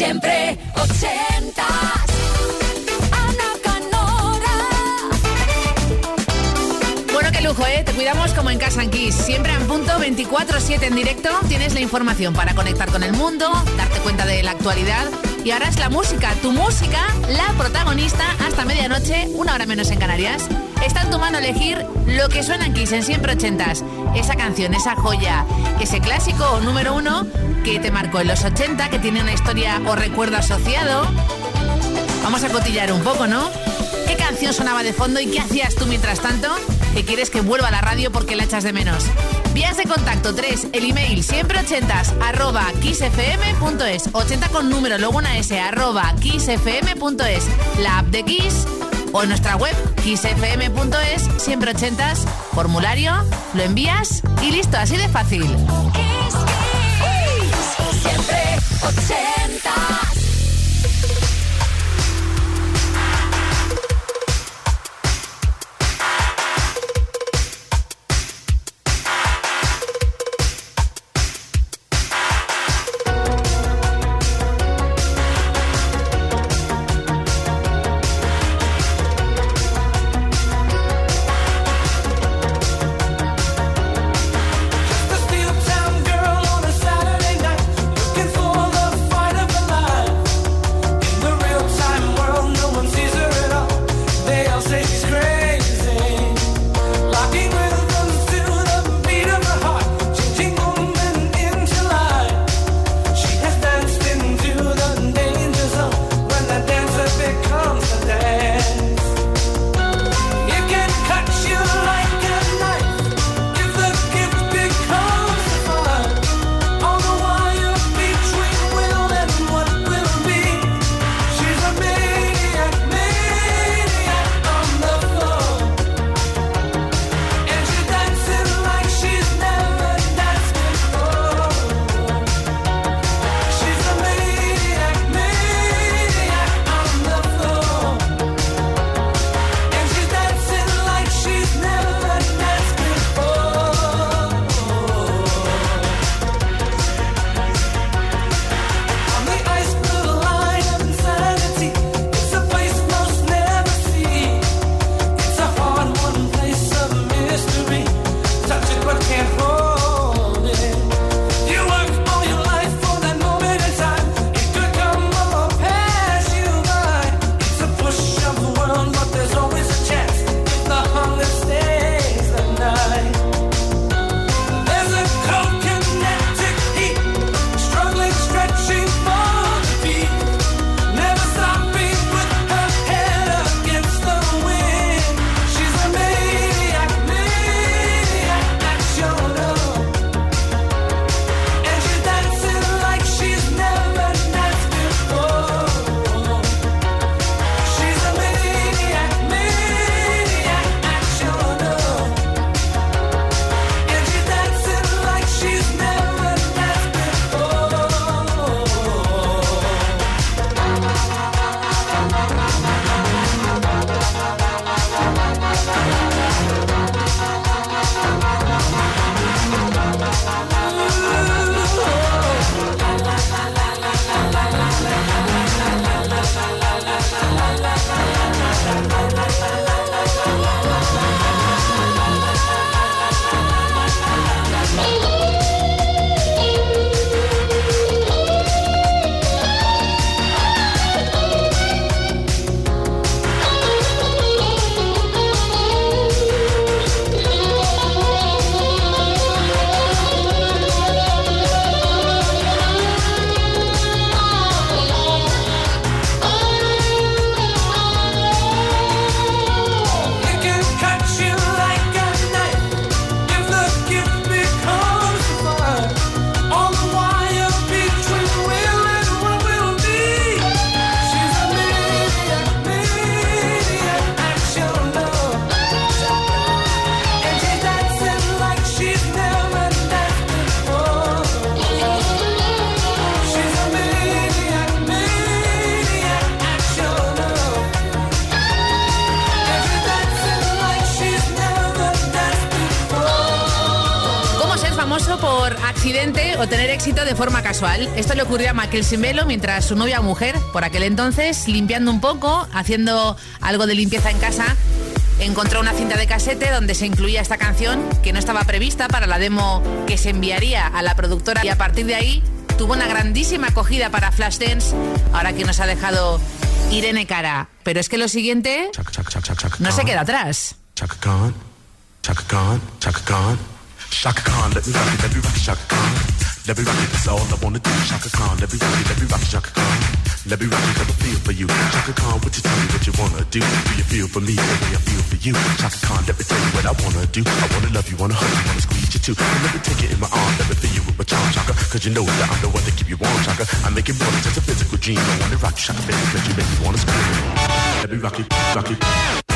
Siempre ochentas. Ana Canora. Bueno, qué lujo, ¿eh? Te cuidamos como en Casa en. Siempre en punto 24-7 en directo. Tienes la información para conectar con el mundo, darte cuenta de la actualidad. Y ahora es la música, tu música, la protagonista, hasta medianoche, una hora menos en Canarias. Está en tu mano elegir lo que suena en Kiss en siempre ochentas. Esa canción, esa joya, ese clásico o número uno que te marcó en los 80, que tiene una historia o recuerdo asociado. Vamos a cotillar un poco, ¿no? ¿Qué canción sonaba de fondo y qué hacías tú mientras tanto? Que quieres que vuelva a la radio porque la echas de menos. Vías de contacto 3, el email siempre ochentas arroba kissfm.es 80 con número, luego una S arroba kissfm.es La app de Kiss o en nuestra web kissfm.es siempre ochentas, formulario, lo envías y listo, así de fácil. Kiss, Kiss. Siempre ochentas. Casual. Esto le ocurrió a Michael Simbelo mientras su novia mujer, por aquel entonces, limpiando un poco, haciendo algo de limpieza en casa, encontró una cinta de casete donde se incluía esta canción que no estaba prevista para la demo que se enviaría a la productora y a partir de ahí tuvo una grandísima acogida para Flashdance, ahora que nos ha dejado Irene Cara. Pero es que lo siguiente no se queda atrás. Chaka Khan, Chaka Khan, Chaka Khan. Chaka Khan, let me rock it, let me rock Chaka Khan. Let me rock it, that's all I wanna do. Chaka Khan, let me rock it, let me rock it, Chaka Khan. Let me rock it, 'cause I feel for you. Chaka Khan, what you tell me what you wanna do? Do you feel for me the way I feel for you? Chaka Khan, let me tell you what I wanna do. I wanna love you, wanna hug you, wanna squeeze you too. And let me take it in my arms, let me feel you with my charm, Chaka. Cause you know that I'm the one that keep you warm, Chaka. I make it more than just a physical dream. I wanna rock you, Chaka, baby, cause you make me wanna scream. Let me rock it, rock it.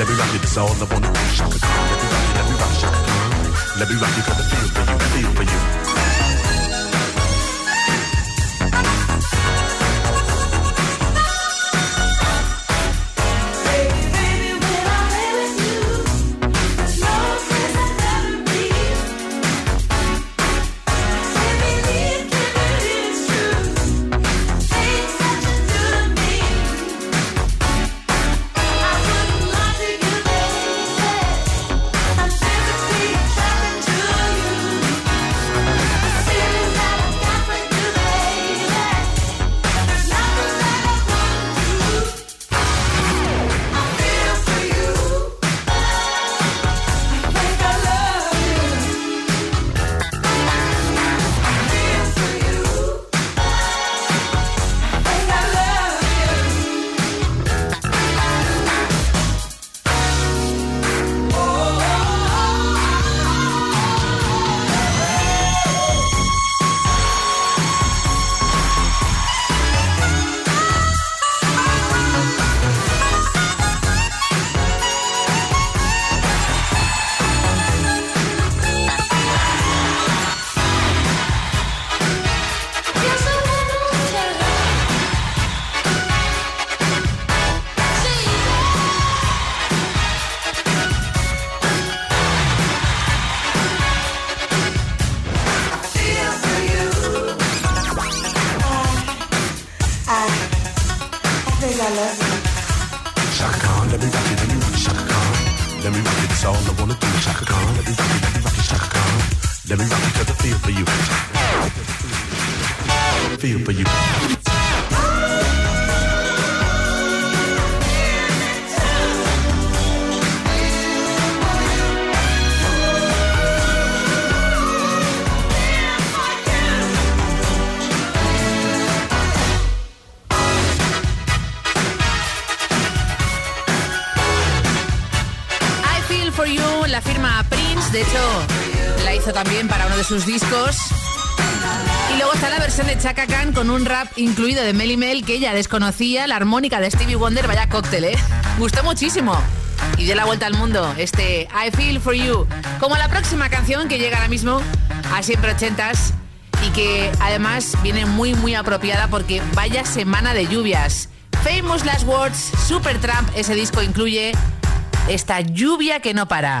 Let me rock it, that's all I wanna do. Shaka let me rock it, let me rock Khan. Let me rock it, 'cause I feel for you, feel for you. Let me rock it, let me rock it, Shaka Khan. Let me rock it, that's all I wanna do. Shaka Khan, let me rock it, let me rock it, Shaka Khan. Let me rock it, 'cause I feel for you. Feel for you. De hecho la hizo también para uno de sus discos. Y luego está la versión de Chaka Khan con un rap incluido de Melly Mel que ella desconocía, la armónica de Stevie Wonder, vaya cóctel, ¿eh? Gustó muchísimo. Y dio la vuelta al mundo, este I Feel For You. Como la próxima canción que llega ahora mismo a siempre ochentas y que además viene muy muy apropiada porque vaya semana de lluvias. Famous Last Words, Supertramp, ese disco incluye esta lluvia que no para.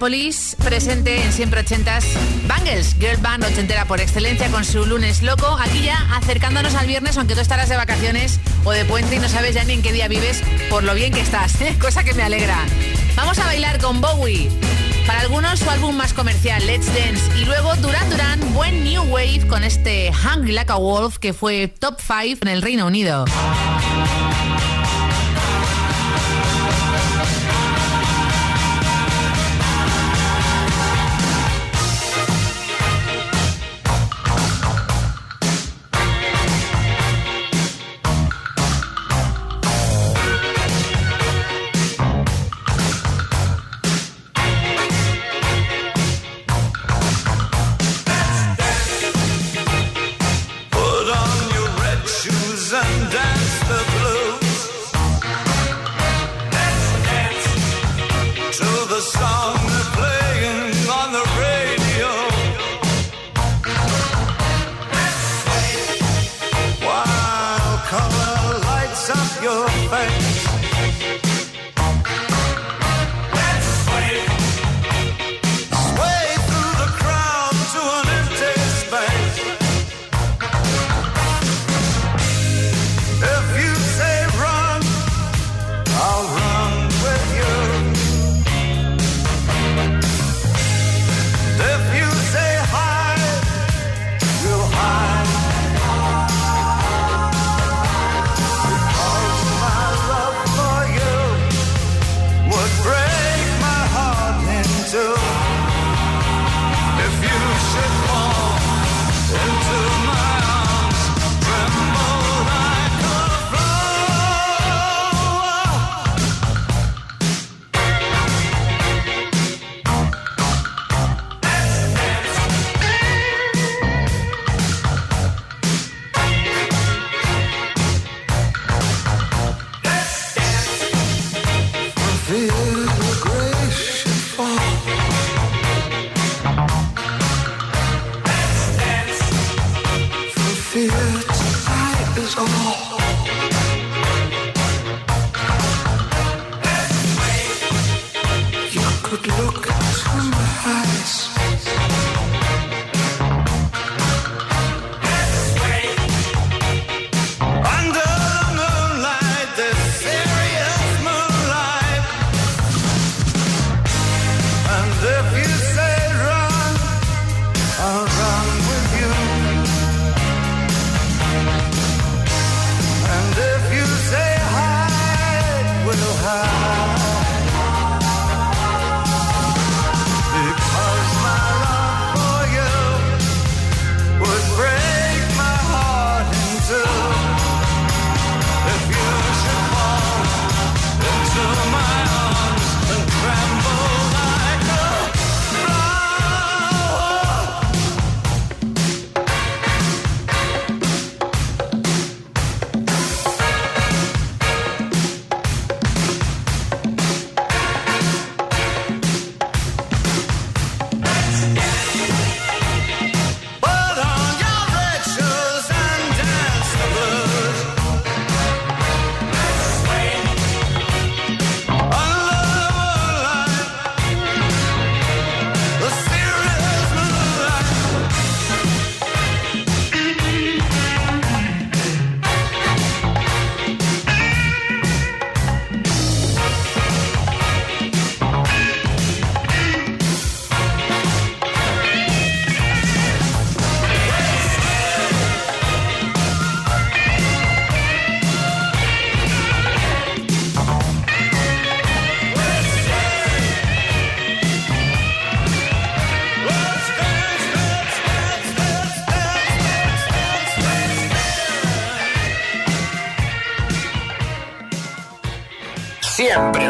Minneapolis, presente en siempre ochentas. Bangles, girl band ochentera por excelencia con su lunes loco. Aquí ya acercándonos al viernes, aunque tú estarás de vacaciones o de puente y no sabes ya ni en qué día vives por lo bien que estás, ¿eh? cosa que me alegra. Vamos a bailar con Bowie. Para algunos su álbum más comercial, Let's Dance. Y luego Duran Duran, buen New Wave con este Hungry Like a Wolf que fue top 5 en el Reino Unido.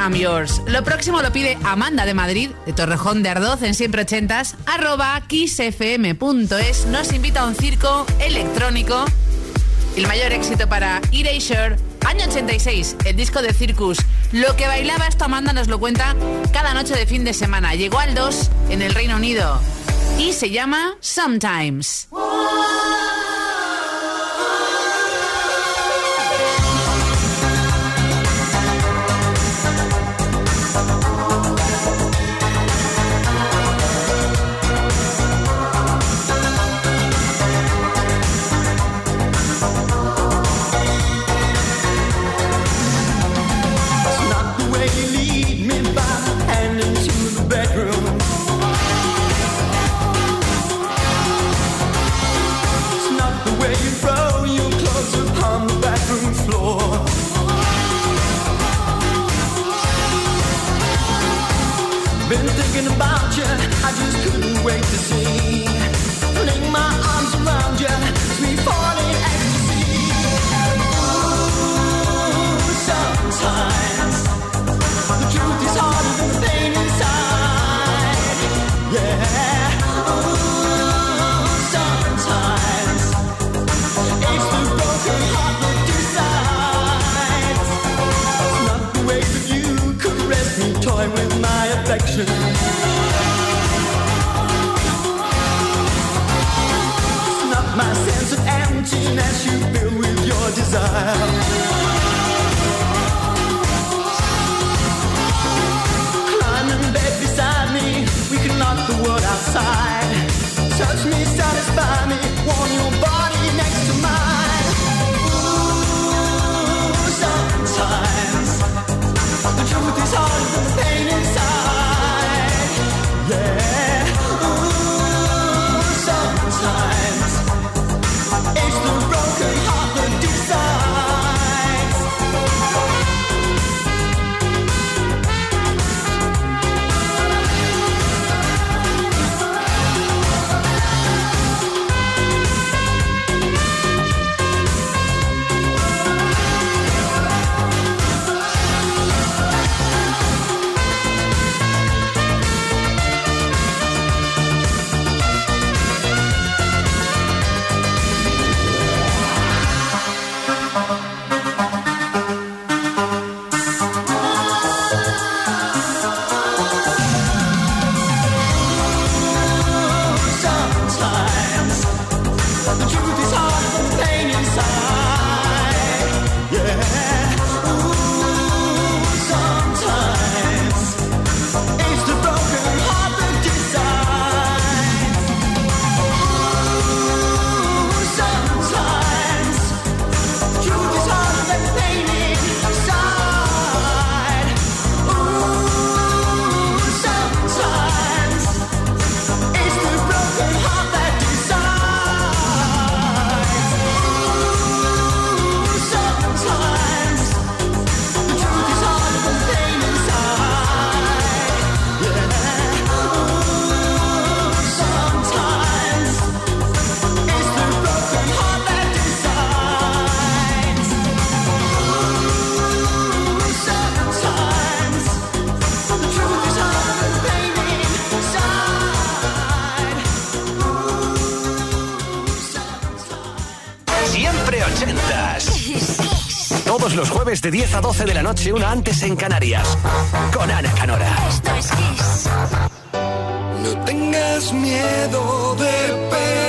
I'm yours. Lo próximo lo pide Amanda de Madrid, de Torrejón de Ardoz en siempre ochentas, arroba kissfm.es. Nos invita a un circo electrónico. El mayor éxito para Erasure, año 86, el disco de Circus. Lo que bailaba esto Amanda nos lo cuenta cada noche de fin de semana. Llegó al 2 en el Reino Unido y se llama Sometimes. Todos los jueves de 10 a 12 de la noche, una antes en Canarias. Con Ana Canora. Esto es Kiss. No tengas miedo de perderte,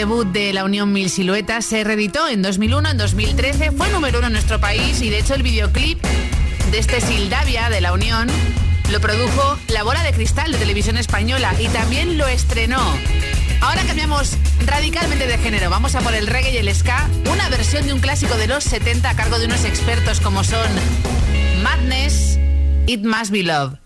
debut de la Unión Mil Siluetas, se reeditó en 2001, en 2013, fue número uno en nuestro país y de hecho el videoclip de este Sildavia de la Unión lo produjo La Bola de Cristal de Televisión Española y también lo estrenó. Ahora cambiamos radicalmente de género, vamos a por el reggae y el ska, una versión de un clásico de los 70 a cargo de unos expertos como son Madness, It Must Be Love.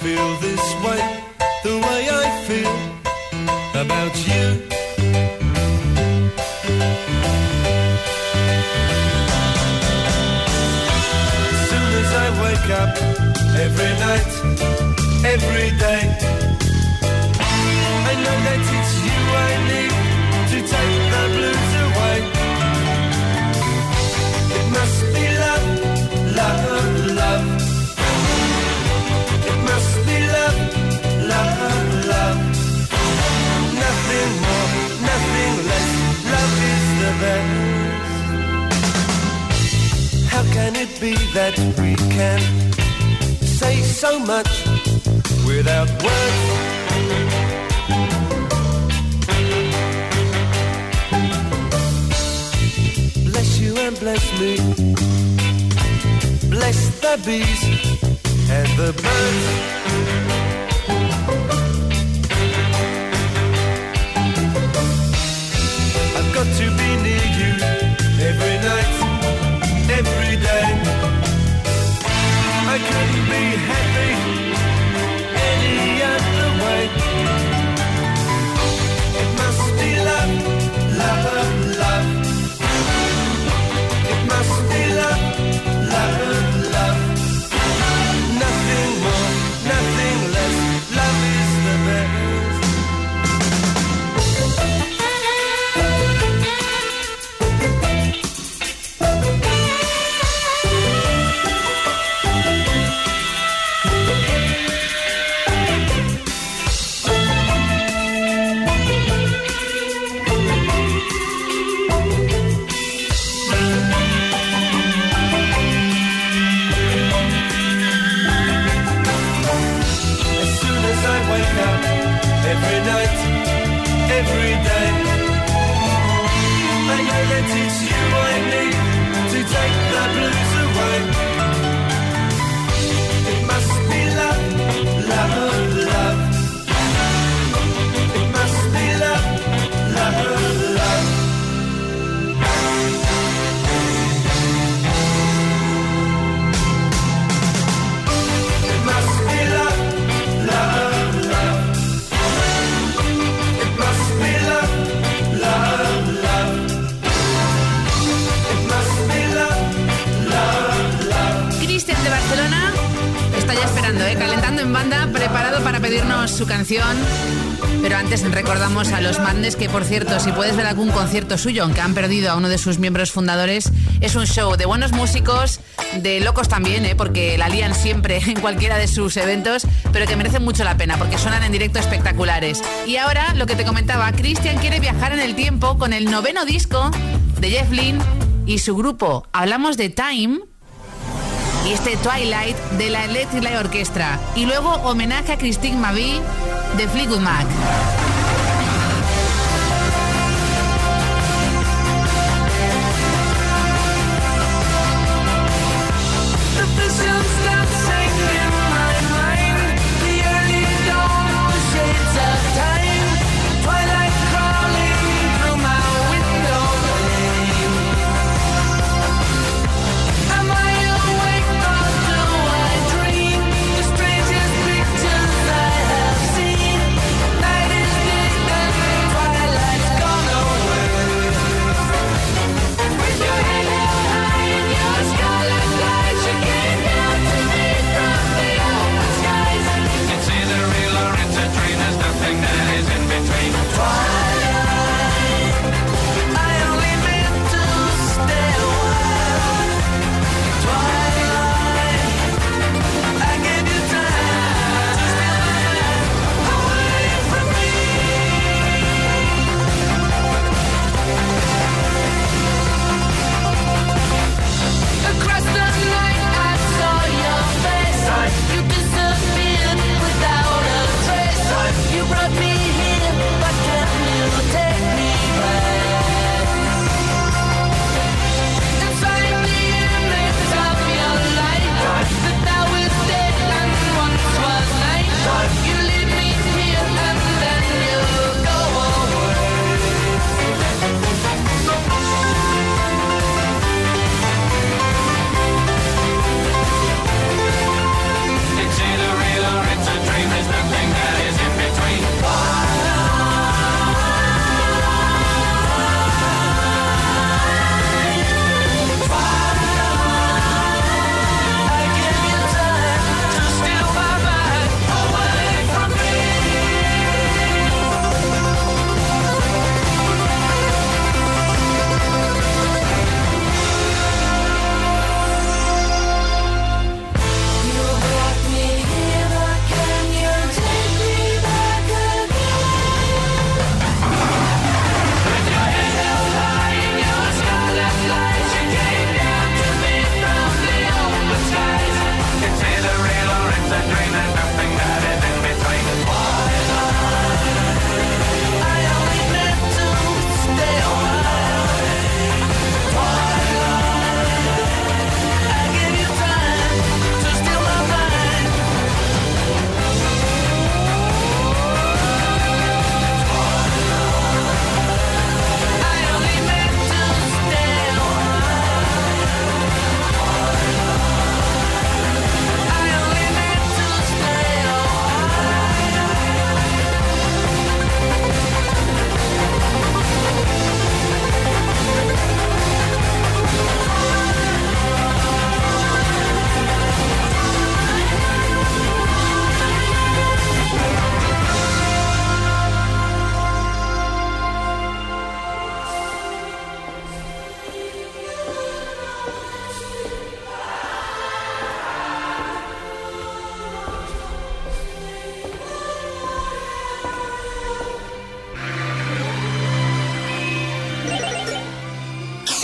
Feel this way, the way I feel about you. As soon as I wake up, every night, every day, is best. How can it be that we can say so much without words? Bless you and bless me. Bless the bees and the birds. Por cierto, si puedes ver algún concierto suyo, aunque han perdido a uno de sus miembros fundadores, es un show de buenos músicos, de locos también, ¿eh? porque la lían siempre en cualquiera de sus eventos, pero que merecen mucho la pena porque suenan en directo espectaculares. Y ahora, lo que te comentaba, Cristian quiere viajar en el tiempo con el noveno disco de Jeff Lynne y su grupo. Hablamos de Time y este Twilight de la Electric Light Orchestra. Y luego homenaje a Christine Mavi de Fleetwood Mac.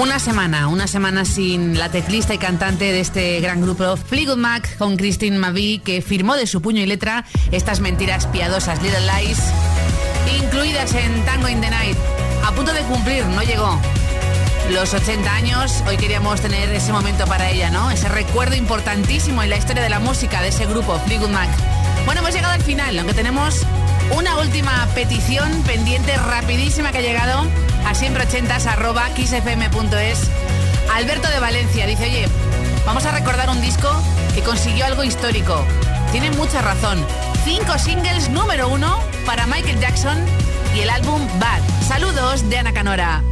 Una semana, una semana sin la teclista y cantante de este gran grupo Fleetwood Mac con Christine Mavi que firmó de su puño y letra estas mentiras piadosas Little Lies incluidas en Tango in the Night. A punto de cumplir, no llegó. Los 80 años, hoy queríamos tener ese momento para ella, ¿no? Ese recuerdo importantísimo en la historia de la música de ese grupo, Fleetwood Mac. Bueno, hemos llegado al final, aunque tenemos una última petición pendiente rapidísima que ha llegado a siempre 80 arroba xfm.es. Alberto de Valencia dice, oye, vamos a recordar un disco que consiguió algo histórico. Tiene mucha razón. Cinco singles número uno para Michael Jackson y el álbum Bad. Saludos de Ana Canora.